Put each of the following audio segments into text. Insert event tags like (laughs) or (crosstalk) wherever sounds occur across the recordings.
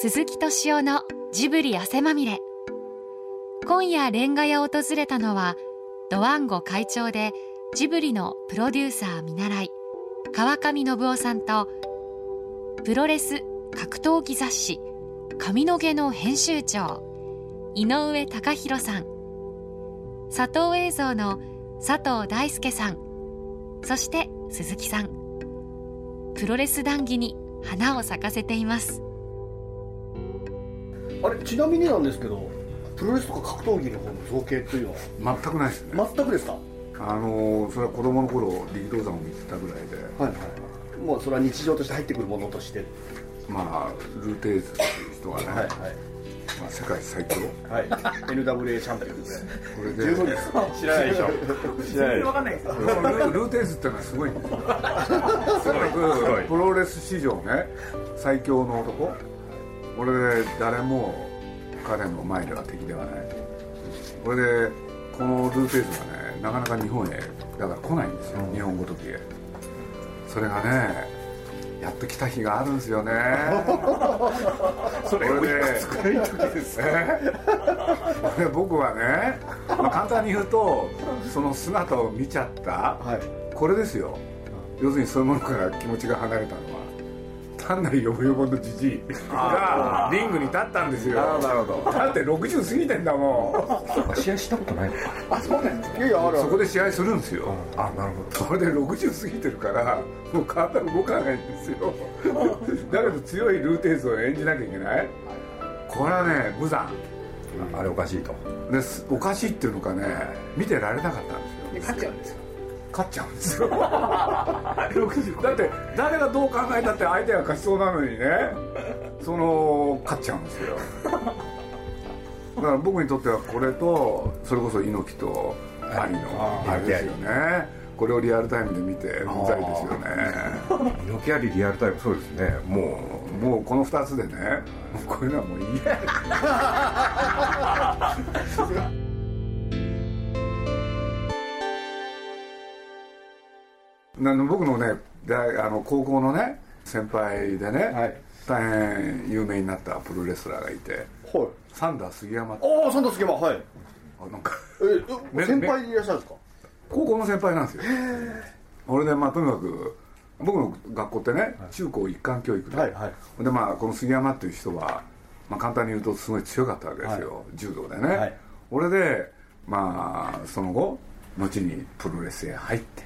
鈴木敏夫のジブリ汗まみれ。今夜レンガ屋を訪れたのはドワンゴ会長でジブリのプロデューサー見習い川上信夫さんとプロレス格闘技雑誌「上野毛」の編集長井上貴博さん佐藤映像の佐藤大輔さんそして鈴木さん。プロレス談義に花を咲かせています。あれちなみになんですけどプロレスとか格闘技の方の造形というのは？全くないですね。全くですか？あのそれは子供の頃力道山を見てたぐらいで。はいはいもうそれは日常として入ってくるものとして。まあルーテーズっていう人がね、はいはい。まあ、世界最強。はい。NWA チャンピオンで。すねこれで。十分です。知らないでしょ。知らないかんないです。よルルーテーズっていうのはすごい。ん (laughs) ですよとにかくプロレス史上ね最強の男俺で誰も彼の前では敵ではないこれでこのルーテーズがねなかなか日本へだから来ないんですよ、日本ごときへ。それがねやっと来た日があるんですよね。(laughs) それこれで作り時ですえこれ僕はね、まあ、簡単に言うとその姿を見ちゃった。はい。これですよ。要するにそういうものから気持ちが離れたのは単なるヨボヨボのじじい。がリングに立ったんですよ。ああなるほど。だって60過ぎてんだも試合したことない。のかあそうなんですいやいやあるそこで試合するんですよ。あなるほど。それで60過ぎてるからもう体動かないんですよ。だけど強いルーテーズを演じなきゃいけない。これはね無残。あれおかしいと。ですおかしいっていうのかね見てられなかったんですよ。で勝っちゃうんですよ勝っちゃうんですよ。(laughs) だって誰がどう考えたって相手が勝ちそうなのにね。その勝っちゃうんですよ。だから僕にとってはこれとそれこそ猪木とアリのあれですよね。これをリアルタイムで見てうざいですよね。猪木ありリアルタイムそうですね。ももうこの2つでねこういうのはもういいや (laughs) の僕のね大あの高校のね先輩でね、はい。大変有名になったプロレスラーがいてはい。サンダー杉山ああサンダースケマはい。あなんかえ先輩でいらっしゃるんですか？高校の先輩なんですよ。俺でまあとにかく僕の学校ってね、中高一貫教育で、はいはい。でまあこの杉山っていう人は、まあ、簡単に言うとすごい強かったわけですよ、柔道でね、はい。俺でまあその後後にプロレスへ入って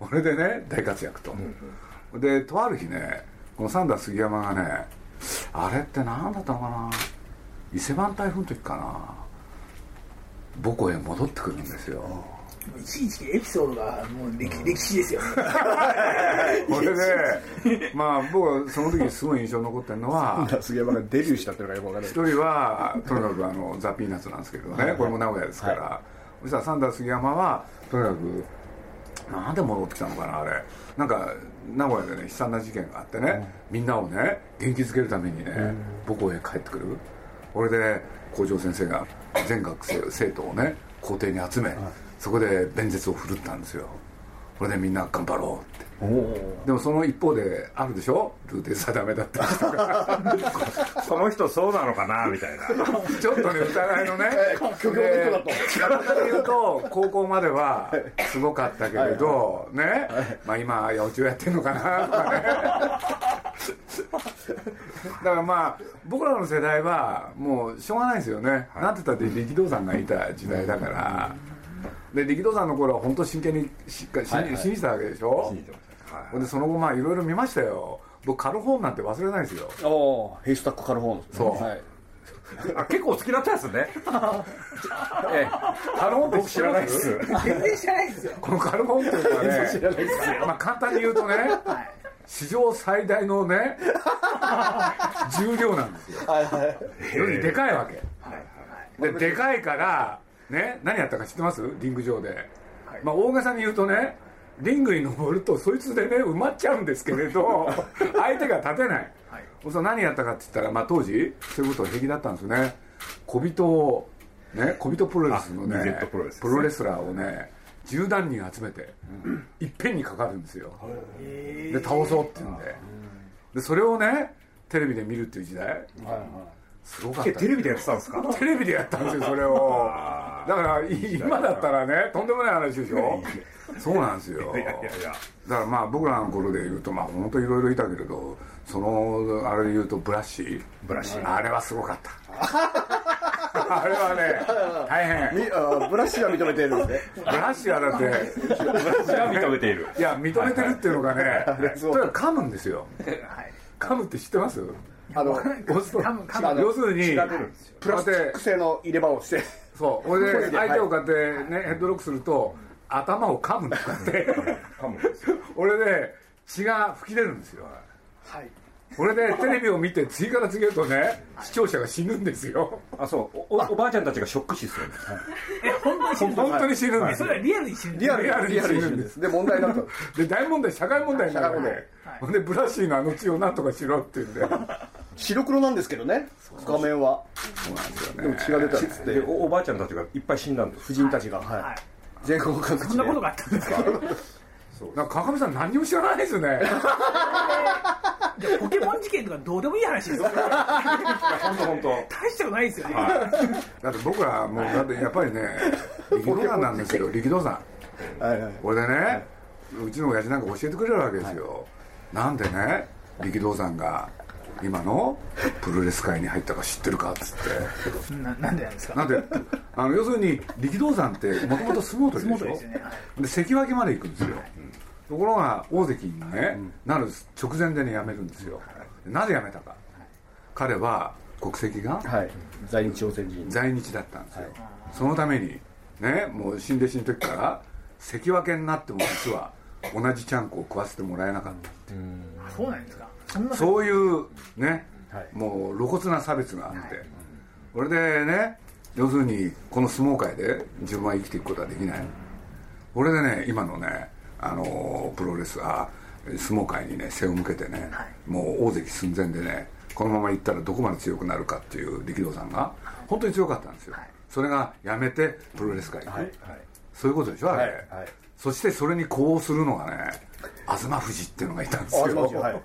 (laughs) 俺でね大活躍と、でとある日ねこのサンダー杉山がねあれって何だったのかな？伊勢湾台風の時かな？母校へ戻ってくるんですよ、いちいちエピソードがもう歴,、歴史ですよ。(laughs) これでまあ僕はその時にすごい印象に残ってるのは杉山がデビューしたっていうのがよくわかんない一人はとにかくあのザ・ピーナッツなんですけどねこれも名古屋ですから、そしたらサンダー杉山はとにかくなんで戻ってきたのかなあれ。なんか名古屋でね悲惨な事件があってね、みんなをね元気づけるためにね、母校へ帰ってくる。これで校長先生が全学生生徒をね校庭に集め、そこで弁舌を振るったんですよこれでみんな頑張ろうって。でもその一方であるでしょ？ルーテー定めだった人がうその人そうなのかなみたいな。(laughs) ちょっとね疑いのね。虚業の人だと。言うと高校まではすごかったけれどね？まあ今八百長やってんのかなとかね。(laughs) だからまあ僕らの世代はもうしょうがないですよね。なんて言ったって力道山がいた時代だからで力道山の頃は本当真剣にしっかり信じ信じたわけでしょ？信じてました。はい。ほんでその後まあいろいろ見ましたよ。僕カルホーンなんて忘れないですよ。ああヘイスタックカルホーンですね。そう。はい。あ結構好きだったやつね。(laughs) ええ。カルホーンって僕知らないっす。全然知らないですよ。このカルボンっていうかねまあ簡単に言うとね史上最大のね重量なんですよ。はいはい。要するにでかいわけ。ででかいからね何やったか知ってます？リング上で、まあ大げさに言うとねリングに登るとそいつでね埋まっちゃうんですけれど (laughs) 相手が立てない、その何やったかって言ったら、まあ、当時そういうこと平気だったんですよね。小人をね小人プロレスのあね 2Z プロレスですね。プロレスラーをね10何人集めて、いっぺんにかかるんですよ。で倒そうって言うんで。でそれをねテレビで見るっていう時代。はいはい。すごかった。えテレビでやってたんですか？テレビでやったんですよそれをだからい今だったらねとんでもない話でしょ？そうなんですよ。いやいやいや。だからまあ僕らの頃で言うとまあ本当いろいろいたけれどそのあれで言うとブラッシー。ブラシー。あれはすごかった。(laughs) あれはね大変。みあブラシは認めてるんですね。ブラッシーはだってブラシは認めている。いや認めてるっていうのがねそう。とにかく噛むんですよ。はい。噛むって知ってます？あの押すと噛む噛む要するにプラスチック製の入れ歯をしてそう。俺でこれで相手をこうやってねヘッドロックすると頭を噛むんだって。噛むんですよ。(laughs) 俺で血が吹き出るんですよ。はい。俺でテレビを見て次から次へとね視聴者が死ぬんですよ。あそう。おおおばあちゃんたちがショック死するんですえ本当に死ぬ本当に死ぬんですよ。それはリアルに死ぬリアルリアルにリアルに死ぬんです。す。で問題になったで大問題社会問題になるわけ社会でほんでブラッシーのあの血をなんとかしろって言うんで白黒なんですけどね画面は。なんですよでもね血が出たんですって。でおおばあちゃんたちがいっぱい死んだんです。婦人たちが。ははい。い全国各地で。そんなことがあったんですか？(laughs) なんか川上さん何にも知らないですよね。でポケモン事件とかどうでもいい話ですよ。本当本当。大したことないですよね。だって僕らもうだってやっぱりね (laughs) 力道山なんですよ力道山。はいはい。これでねうちの親父なんか教えてくれるわけですよ、なんでね力道山が今のプロレス界に入ったか知ってるかっつって。ななんでなんですか？なんで？あの要するに力道山ってもともと相撲取りでしょ？でで関脇まで行くんですよ、ところが大関にね、なる直前でね辞めるんですよ、なぜ辞めたか、彼は国籍がはい。在日朝鮮人。在日だったんですよ、そのためにねもう新弟子の時から関脇になっても実は同じちゃんこを食わせてもらえなかった、あそうなんですか？そういうね、はい。もう露骨な差別があって、これでね要するにこの相撲界で自分は生きていくことはできない。これでね今のねあのプロレスあ相撲界にね背を向けてね、もう大関寸前でねこのままいったらどこまで強くなるかっていう力道さんが本当に強かったんですよ、それがやめてプロレス界に行く、そういうことでしょあれ、はい。はいそしてそれに呼応するのがね東富士っていうのがいたんですよ。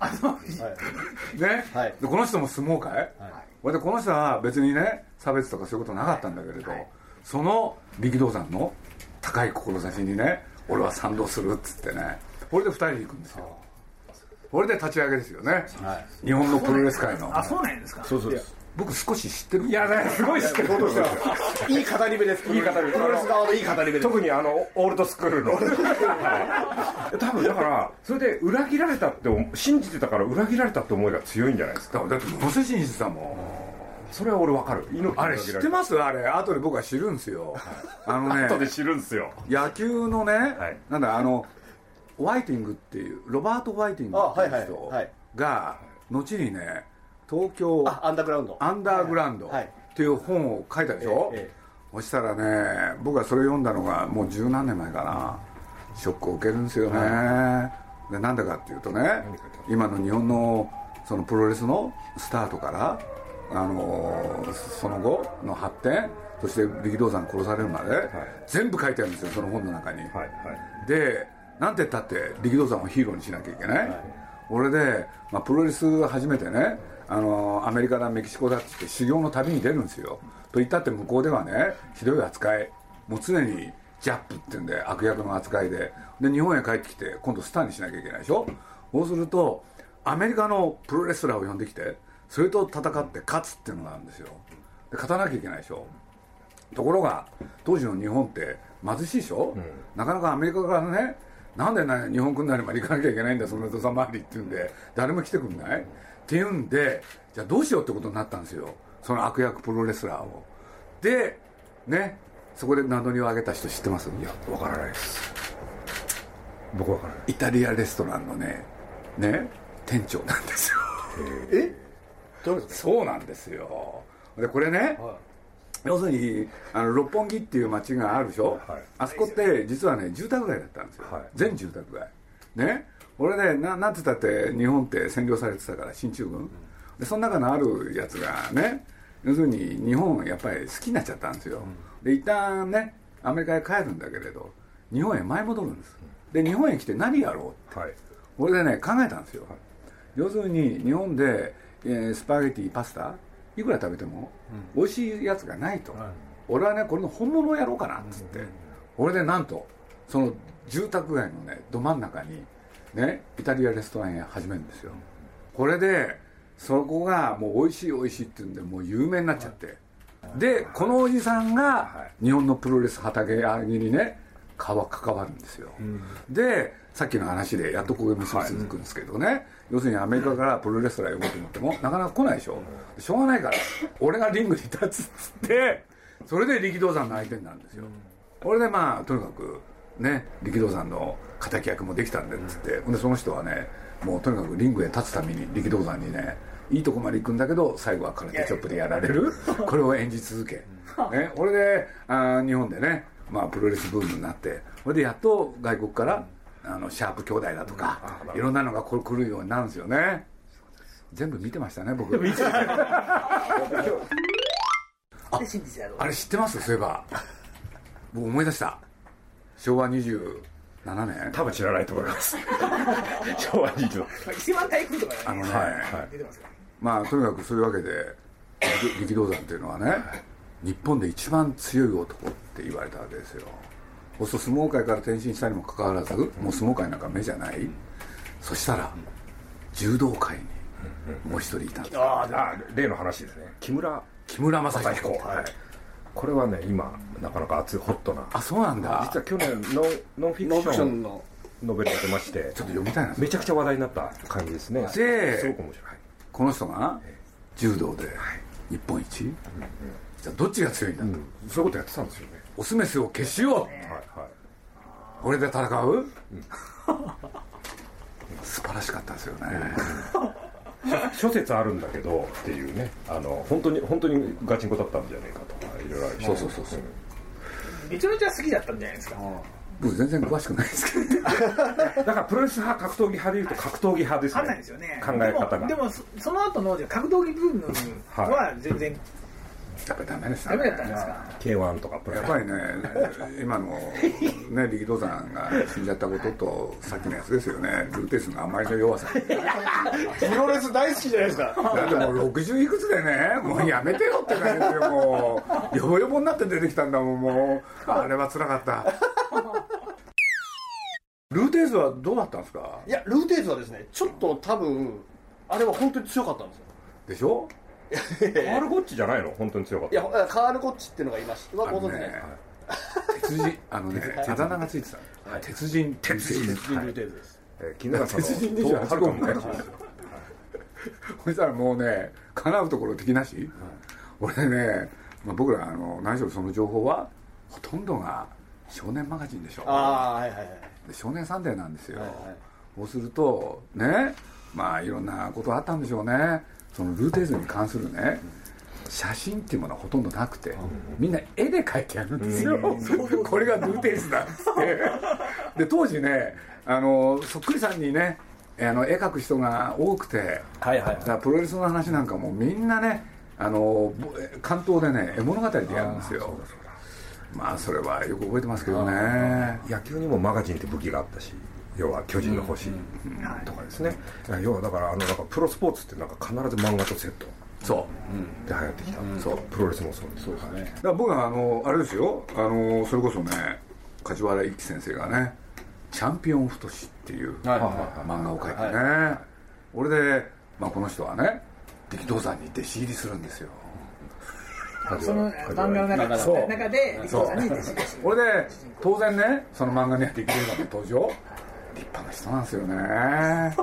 あそうですよはい。ね、はい。でこの人も相撲界、これでこの人は別にね差別とかそういうことなかったんだけれど、その力道山の高い志にね俺は賛同するっつってねこれで2人で行くんですよ。これで立ち上げですよね、日本のプロレス界の。あそうなんですか。そうそうです僕少し知ってる。いいやねすごい知ってるそうですよ。いい語り部です。いい語り部。プロレス側のいい語り部です。特にあのオールドスクールの。は (laughs) い多分だからそれで裏切られたって思信じてたから裏切られたって思いが強いんじゃないですか。だってごい信じてたもんそれは俺わかる。あれ知ってます？あれ後で僕は知るんですよ。あのね後で知るんですよ。野球のね、はい。なんだあのホワイティングっていうロバート・ホワイティングっていう人あはいはい。はい。が後にね東京あアンダーグラウンドアンダーグラウンドっはいていう本を書いたでしょ、えええそしたらね僕はそれ読んだのがもう十何年前かな。ショックを受けるんですよね、でなんでかっていうとね今の日本のそのプロレスのスタートからあのーその後の発展そして力道山殺されるまで、全部書いてあるんですよその本の中に、はいはい。でなんて言ったって力道山をヒーローにしなきゃいけない、俺で、まあ、プロレス初めてねあのアメリカだメキシコだっつって修行の旅に出るんですよ。と言ったって向こうではねひどい扱い。もう常にジャップっていうんで悪役の扱いで。で日本へ帰ってきて今度スターにしなきゃいけないでしょ？そうするとアメリカのプロレスラーを呼んできてそれと戦って勝つっていうのがあるんですよ。で勝たなきゃいけないでしょ？ところが当時の日本って貧しいでしょ、なかなかアメリカからねなんでね日本来んなりまで行かなきゃいけないんだその土佐回りっていうんで誰も来てくんないっていうんでじゃあどうしようってことになったんですよ。その悪役プロレスラーを。でねそこで名乗りを上げた人知ってます？いやわからないです。僕わからない。イタリアレストランのねね店長なんですよ。え？そうなんですよ。でこれね、要するにあの六本木っていう街があるでしょ、はい。あそこって実はね住宅街だったんですよ、はい。全住宅街。ね？俺ねななんて言ったって日本って占領されてたから進駐軍。でその中のあるやつがね要するに日本やっぱり好きになっちゃったんですよ、で一旦ねアメリカへ帰るんだけれど日本へ舞い戻るんです。で日本へ来て何やろうって。はい。俺でね考えたんですよ、要するに日本でえースパゲティパスタいくら食べても美味しいやつがないと、俺はねこれの本物をやろうかなっつって、俺でなんとその住宅街のねど真ん中にねイタリアレストラン屋始めるんですよ。これでそこがもう美味しい美味しいって言うんでもう有名になっちゃって。でこのおじさんが日本のプロレス畑上げにね関わるんですよ、でさっきの話でやっとここで結びつくんですけどね、要するにアメリカからプロレスラー呼ぼうと思ってもなかなか来ないでしょ、しょうがないから俺がリングに立つっつってそれで力道山の相手になるんですよ、これでまあとにかくね力道山の敵役もできたんでっつって、ほんでその人はねもうとにかくリングへ立つために力道山にねいいとこまで行くんだけど最後は空手チョップでやられる。(laughs) これを演じ続け、ね、これであー日本でね、まあ、プロレスブームになってこれでやっと外国からあのシャープ兄弟だとかいろんなのがこれ来るようになるんですよね。全部見てましたね僕。で真実やろう。あれ知ってます？そういえば。僕思い出した昭和27年？多分知らないと思います。(laughs) 昭和20まあ伊勢湾台風とかね。あのね、はい。出てますからまあとにかくそういうわけで力力道山っていうのはね日本で一番強い男って言われたわけですよ。そうすると相撲界から転身したにもかかわらずもう相撲界なんか目じゃない。そしたら柔道界にもう一人いたんですああ例の話ですね。木村木村正彦。はいこれはね今なかなか熱いホットな。あそうなんだ。実は去年ノン。ノンフィクションの。ノベルが出まして。ちょっと読みたいなめちゃくちゃ話題になった感じですね。ですごく面白い。この人が柔道で日本一？じゃあどっちが強いんだ？と、うん。そういうことやってたんですよね。オスメスを消しよう。はいはい。これで戦う、(laughs) 素晴らしかったですよね、諸説あるんだけどっていうね。あの本当に本当にガチンコだったんじゃないかと。かいろいろあるそうそうそうそう。めちゃめちゃ好きだったんじゃないですか。僕全然詳しくないですけど。(laughs) だからプロレス派格闘技派でいうと格闘技派です分かんねないですよね。考え方が。でもでもそその後の格闘技ブームは全然やっぱりダメでしたダねメだったんですか？K1 とかプロレスやっぱりね (laughs) 今のね力道山が死んじゃったこととさっきのやつですよね。ルーテースの甘いの弱さ。プロレス大好きじゃないですか。だってもう60いくつでねもうやめてよって感じですよもうヨボヨボになって出てきたんだもんもう。あれは辛かった。ルーテースはどうだったんですか？いやルーテーズはですねちょっと多分あれは本当に強かったんですよ。でしょ？カールゴッチじゃないの？本当に強かっいやカール・ゴッチっていうのがいましたはあのねご存知ね鉄人あのねあだ名がついてた。鉄人鉄人。ルーテーズです。たえー絹笠の鉄人28はるか昔号そしたらもうね叶うところ的なし、俺ね、まあ、僕らあの何しろその情報はほとんどが少年マガジンでしょ。ああはいはいはい。で少年サンデーなんですよ、そうするとねまあいろんなことあったんでしょうねそのルーテーズに関するね写真っていうものはほとんどなくてみんな絵で描いてあるんですよ。(laughs) これがルーテーズだっつって。で当時ねあのそっくりさんにねあの絵描く人が多くてはいはいだからプロレスの話なんかもみんなねあのぼ関東でね絵物語でやるんですよ。まあそれはよく覚えてますけどね。野球にもマガジンって武器があったし要は巨人の星とかですね。要はだからあのなんかプロスポーツってなんか必ず漫画とセット。そう。で流行ってきた、そう。プロレスもそうです。そうですね。だから僕はあのあれですよ。あのそれこそね梶原一騎先生がね「チャンピオン太し」っていうはい。漫画を描いてね、俺で、まあ、この人はね力道山に弟子入りするんですよ。その漫画の中そう。中で力道山に弟子入りする。俺で当然ねその漫画には力道山の登場立派な人なんですよね。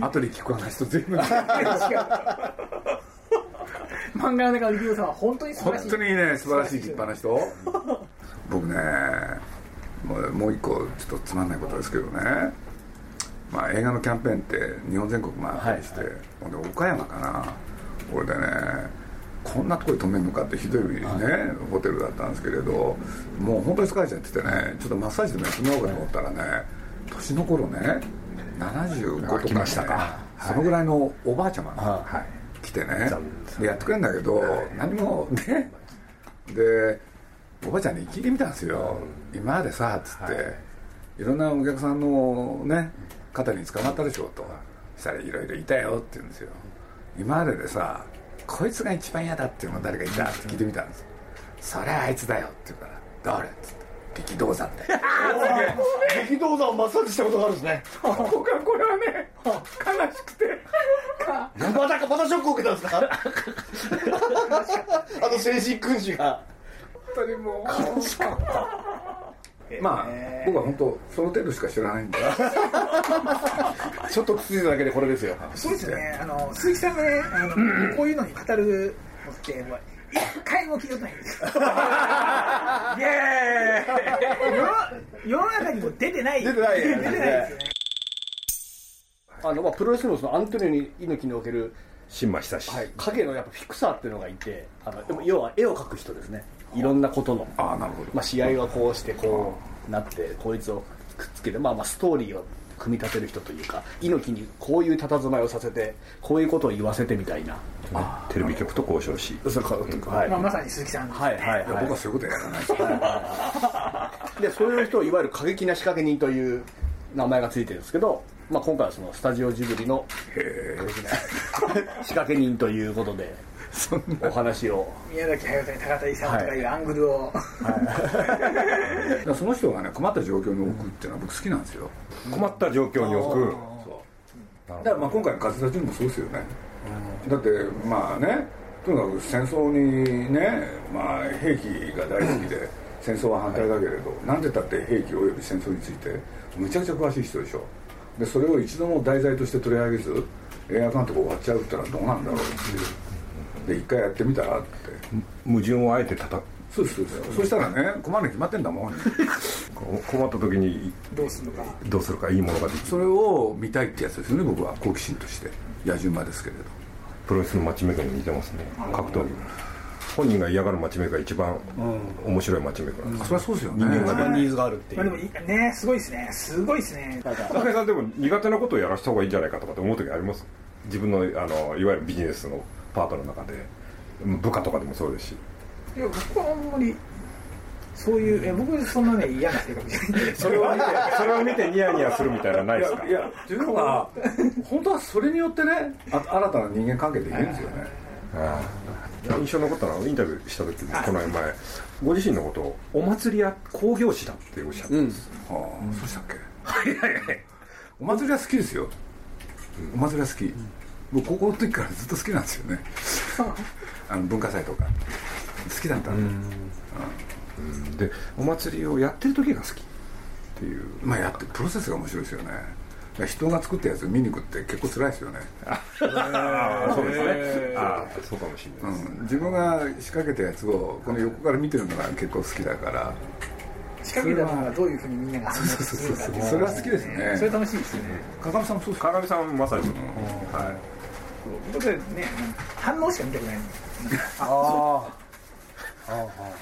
後で聞く話と全部漫画の中の力道山は本当に素晴らしい。本当にね素晴らしい立派な人。僕ねもうもう一個ちょっとつまんないことですけどね。まあ映画のキャンペーンって日本全国回ったりして、ほんで岡山かな。俺でねこんなところで止めるのかってひどいね、ホテルだったんですけれどもう本当に疲れちゃっててねちょっとマッサージでもやってもらおうかと思ったらね年の頃ね75とか、ね、来ましたか。そのぐらいのおばあちゃまが、はい。来てね。残でやってくれるんだけど何もねでおばあちゃんに聞いてみたんですよ。今までさっつって、い、ろんなお客さんのね肩に捕まったでしょと。そしたらいろいろいたよって言うんですよ。今まででさこいつが一番嫌だっていうのは誰かいたって聞いてみたんですそれはあいつだよって言うから誰っつって力道山で激動山をマッサージしたことがあるんですね。僕はこれはね悲しくて。またまたショックを受けたんですか？あの精神君主が。本当にもう。まあ僕は本当その程度しか知らないんでちょっとつついただけでこれですよ。そうですね。あの鈴木さんがねあのこういうのに語るのって一回も聞いたことない。んですよイエーイ世の世の中にも出てない。出てない出てないですよね。あの、まあ、プロレスのそのアントニオ猪木における、新馬久志、はい、影のやっぱフィクサーっていうのがいてあのでも要は絵を描く人ですね。いろんなことの、ああなるほど。まあ、試合はこうしてこうなってこいつをくっつけて、まあ、まあストーリーを組み立てる人というか猪木にこういう佇まいをさせてこういうことを言わせてみたいな。テレビ局と交渉し。そうかはい。まあ、まさに鈴木さんはいはいはい。僕はそういうことやらない (laughs) ですでそういう人をいわゆる過激な仕掛け人という名前がついてるんですけど、まあ、今回はそのスタジオジブリの過激な (laughs) 仕掛け人ということでお話を。宮崎駿と高田勲とかいうアングルを、だからその人がね困った状況に置くっていうのは僕好きなんですよ。困った状況に置く。だからまあ今回の活動もそうですよね。だってまあねとにかく戦争にね、まあ、兵器が大好きで戦争は反対だけれどなんでだって兵器および戦争についてむちゃくちゃ詳しい人でしょ。でそれを一度も題材として取り上げず映画監督終わっちゃうってのはどうなんだろうっていうで一回やってみたらって。矛盾をあえて叩く。そうそうです。そしたらね困るに決まってんだもん。(laughs) 困った時にどうするのか。どうするかいいものができる。それを見たいってやつですよね僕は。好奇心として。野獣馬ですけれど。プロレスのマッチメーカーに似てますね。格闘技。本人が嫌がるマッチメーカ一番面白いマッチメーカーなんですそれはそうですよね。一番ニーズがあるっていう。まあでもねすごいですね。すごいですね。高井さんでも苦手なことをやらせた方がいいんじゃないかとかって思う時あります？自分のあのいわゆるビジネスのパートの中で部下とかでもそうですし。いや僕はあんまりそういうえ僕そんなね嫌な性格じゃないんで。(laughs) それを見てそれを見てニヤニヤするみたいなのないですか？いや自分は本当はそれによってねあ新たな人間関係できるんですよね。印象に残ったのはインタビューした時この前ご自身のことをお祭りや興行師だっておっしゃってます、はあそうしたっけ？はいはいはい。お祭りは好きですよ。お祭りは好き僕高校の時からずっと好きなんですよね。あの文化祭とか。好きだったんで。でお祭りをやってる時が好きっていう。まあやってプロセスが面白いですよね。人が作ったやつ見に行くって結構辛いですよね、ああそうですね。ああそうかもしれないです、うん、自分が仕掛けたやつをこの横から見てるのが結構好きだから。仕掛けたのがどういうふうにみんなが反応するかっていうそれは好きですね。それ楽しいですよね川上さんもそうですか川上さんまさに、はい僕はね反応しか見たくないあ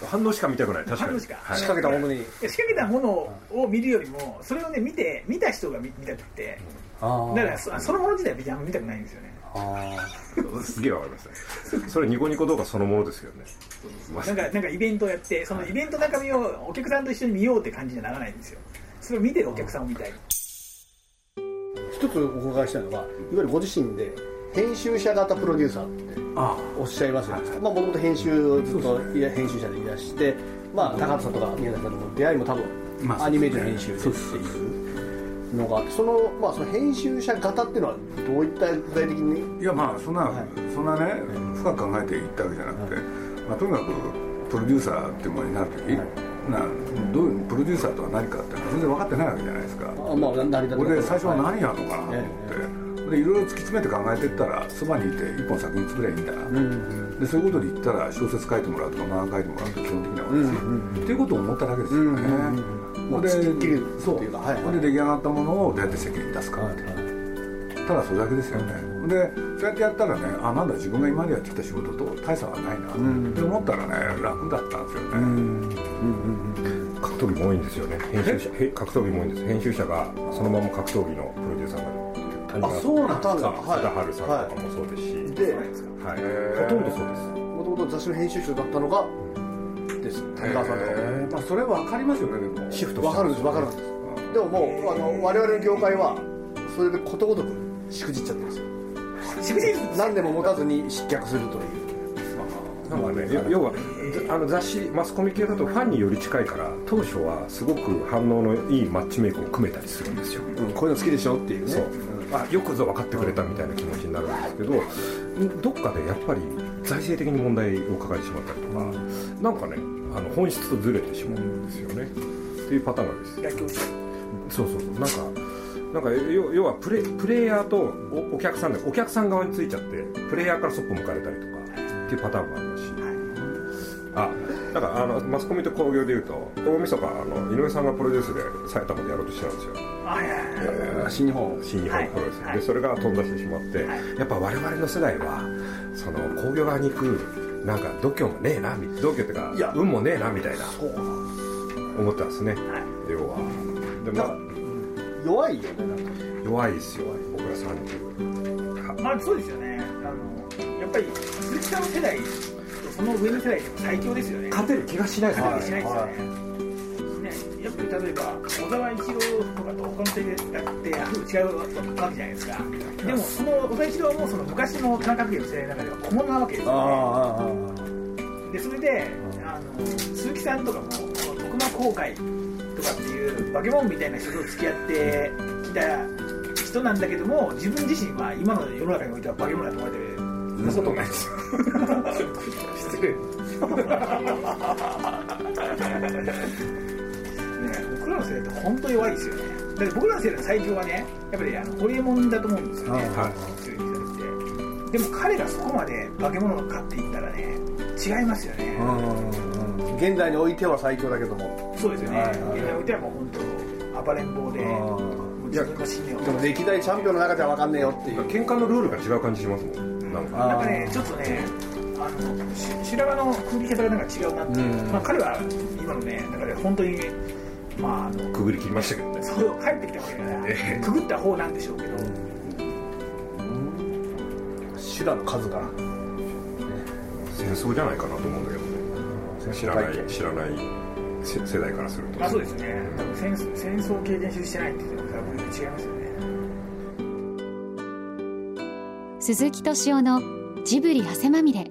反応しか見たくない。確かに。反応しか。あ仕掛けたものに。仕掛けたものを見るよりもそれをね見て見た人が見見たくって。あだからそそのもの自体は別にあんま見たくないんですよね。す。げえわかりますね。それニコニコ動画そのものですよね。なんかなんかイベントをやってそのイベントの中身をお客さんと一緒に見ようって感じにはならないんですよ。それを見てるお客さんを見たい。一つお伺いしたいのがいわゆるご自身で編集者型プロデューサーってあおっしゃいますよねまあもともと編集をずっといや編集者でいらしてまあ高畑さんとか宮崎さんとの出会いも多分まあアニメーション編集でっていうのがあってそのまあその編集者型っていうのはどういった具体的に？いやまあそんな、はい。そんなね深く考えていったわけじゃなくて、まあ、とにかくプロデューサーっていうものになる時、などういうプロデューサーとは何かって全然分かってないわけじゃないですか。あまあ俺で最初は何やるのかなと思って、えでいろいろ突き詰めて考えていったらそばにいて一本作品作ればいいんだ、でそういうことで言ったら小説書いてもらうとか漫画書いてもらうと基本的なわけですよ、っていうことを思っただけですよね、もうで突き切るそうっていうかはいはいで出来上がったものをどうやって世間に出すかっていう、ただそれだけですよね、でそうやってやったらねあなんだ自分が今までやってきた仕事と大差はないなって思ったらね楽だったんですよね、格闘技も多いんですよね。編集者へ格闘技も多いんです。編集者がそのまま格闘技の谷川そうなんですかさんとかもそうですし、ではい、ほとんどそうです。もともと雑誌の編集長だったのがです。谷川さんとか。えーまあ、それ分かりますよねでも。シフト分かるんです分かるんです。でももうあの我々の業界はそれでことごとくしくじっちゃってるんです。よ何でも持たずに失脚するという。なんかね要はあの雑誌マスコミ系だとファンにより近いから当初はすごく反応のいいマッチメイクを組めたりするんですよ、うん、こういうの好きでしょっていうね。そう、あよくぞ分かってくれたみたいな気持ちになるんですけどどっかでやっぱり財政的に問題を抱えてしまったりとか、なんかねあの本質とずれてしまうんですよね、っていうパターンがです。そうそうそう。なんかなんか要はプレプレイヤーとおお客さんでお客さん側についちゃってプレイヤーからそっぽ向かれたりとかっていうパターンもありますし、あだからあのマスコミと興行でいうと大晦日あの井上さんがプロデュースで埼玉でやろうとしてたんですよ。えー、新日本新日本プロレス、はい、でそれが飛んだしてしまって、はい、やっぱ我々の世代はその興行側に行くなんか度胸もねえな度胸ってか運もねえなみたいな。思ったんですね、はい、要は。でも弱いよねなんか。弱いですよ僕ら30まあそうですよね。あのやっぱり鈴木さんの世代その上の世代でも最強ですよね。勝てる気がしないですね。勝てる気しないですよね、はいやっぱり例えば小沢一郎とかと他の世代って違うわけじゃないですか。でもその小沢一郎もその昔の田中角栄の世代の中では小物なわけですよね。でそれであの鈴木さんとかも徳間公開とかっていう化け物みたいな人と付き合ってきた人なんだけども自分自身は今の世の中においては化け物だと思われてるそんなことないですよ失礼。僕らの世代って本当弱いですよね。だって僕らの世代の最強はねやっぱりあのホリエモンだと思うんですよね、はい、でも彼がそこまで化け物かって言ったらね違いますよね。現代においては最強だけども。そうですよね、はいはい、現代においてはもう本当暴れん坊で自分の信念を。でも歴代チャンピオンの中じゃ分かんねえよっていう。喧嘩のルールが違う感じしますもん。なんか。なんかねちょっとね白髪のくぐり方がなんか違うなって、まあ、彼は今のね中で本当にまああのくぐり切りましたけどね。そう帰ってきたわけだから、えー、くぐった方なんでしょうけど、修羅の数が、戦争じゃないかなと思うんだけどね。知らない知らない世代からするとあそうですね。多分戦戦争を経験してないっていうのは多分違いますよね。鈴木敏夫のジブリ汗まみれ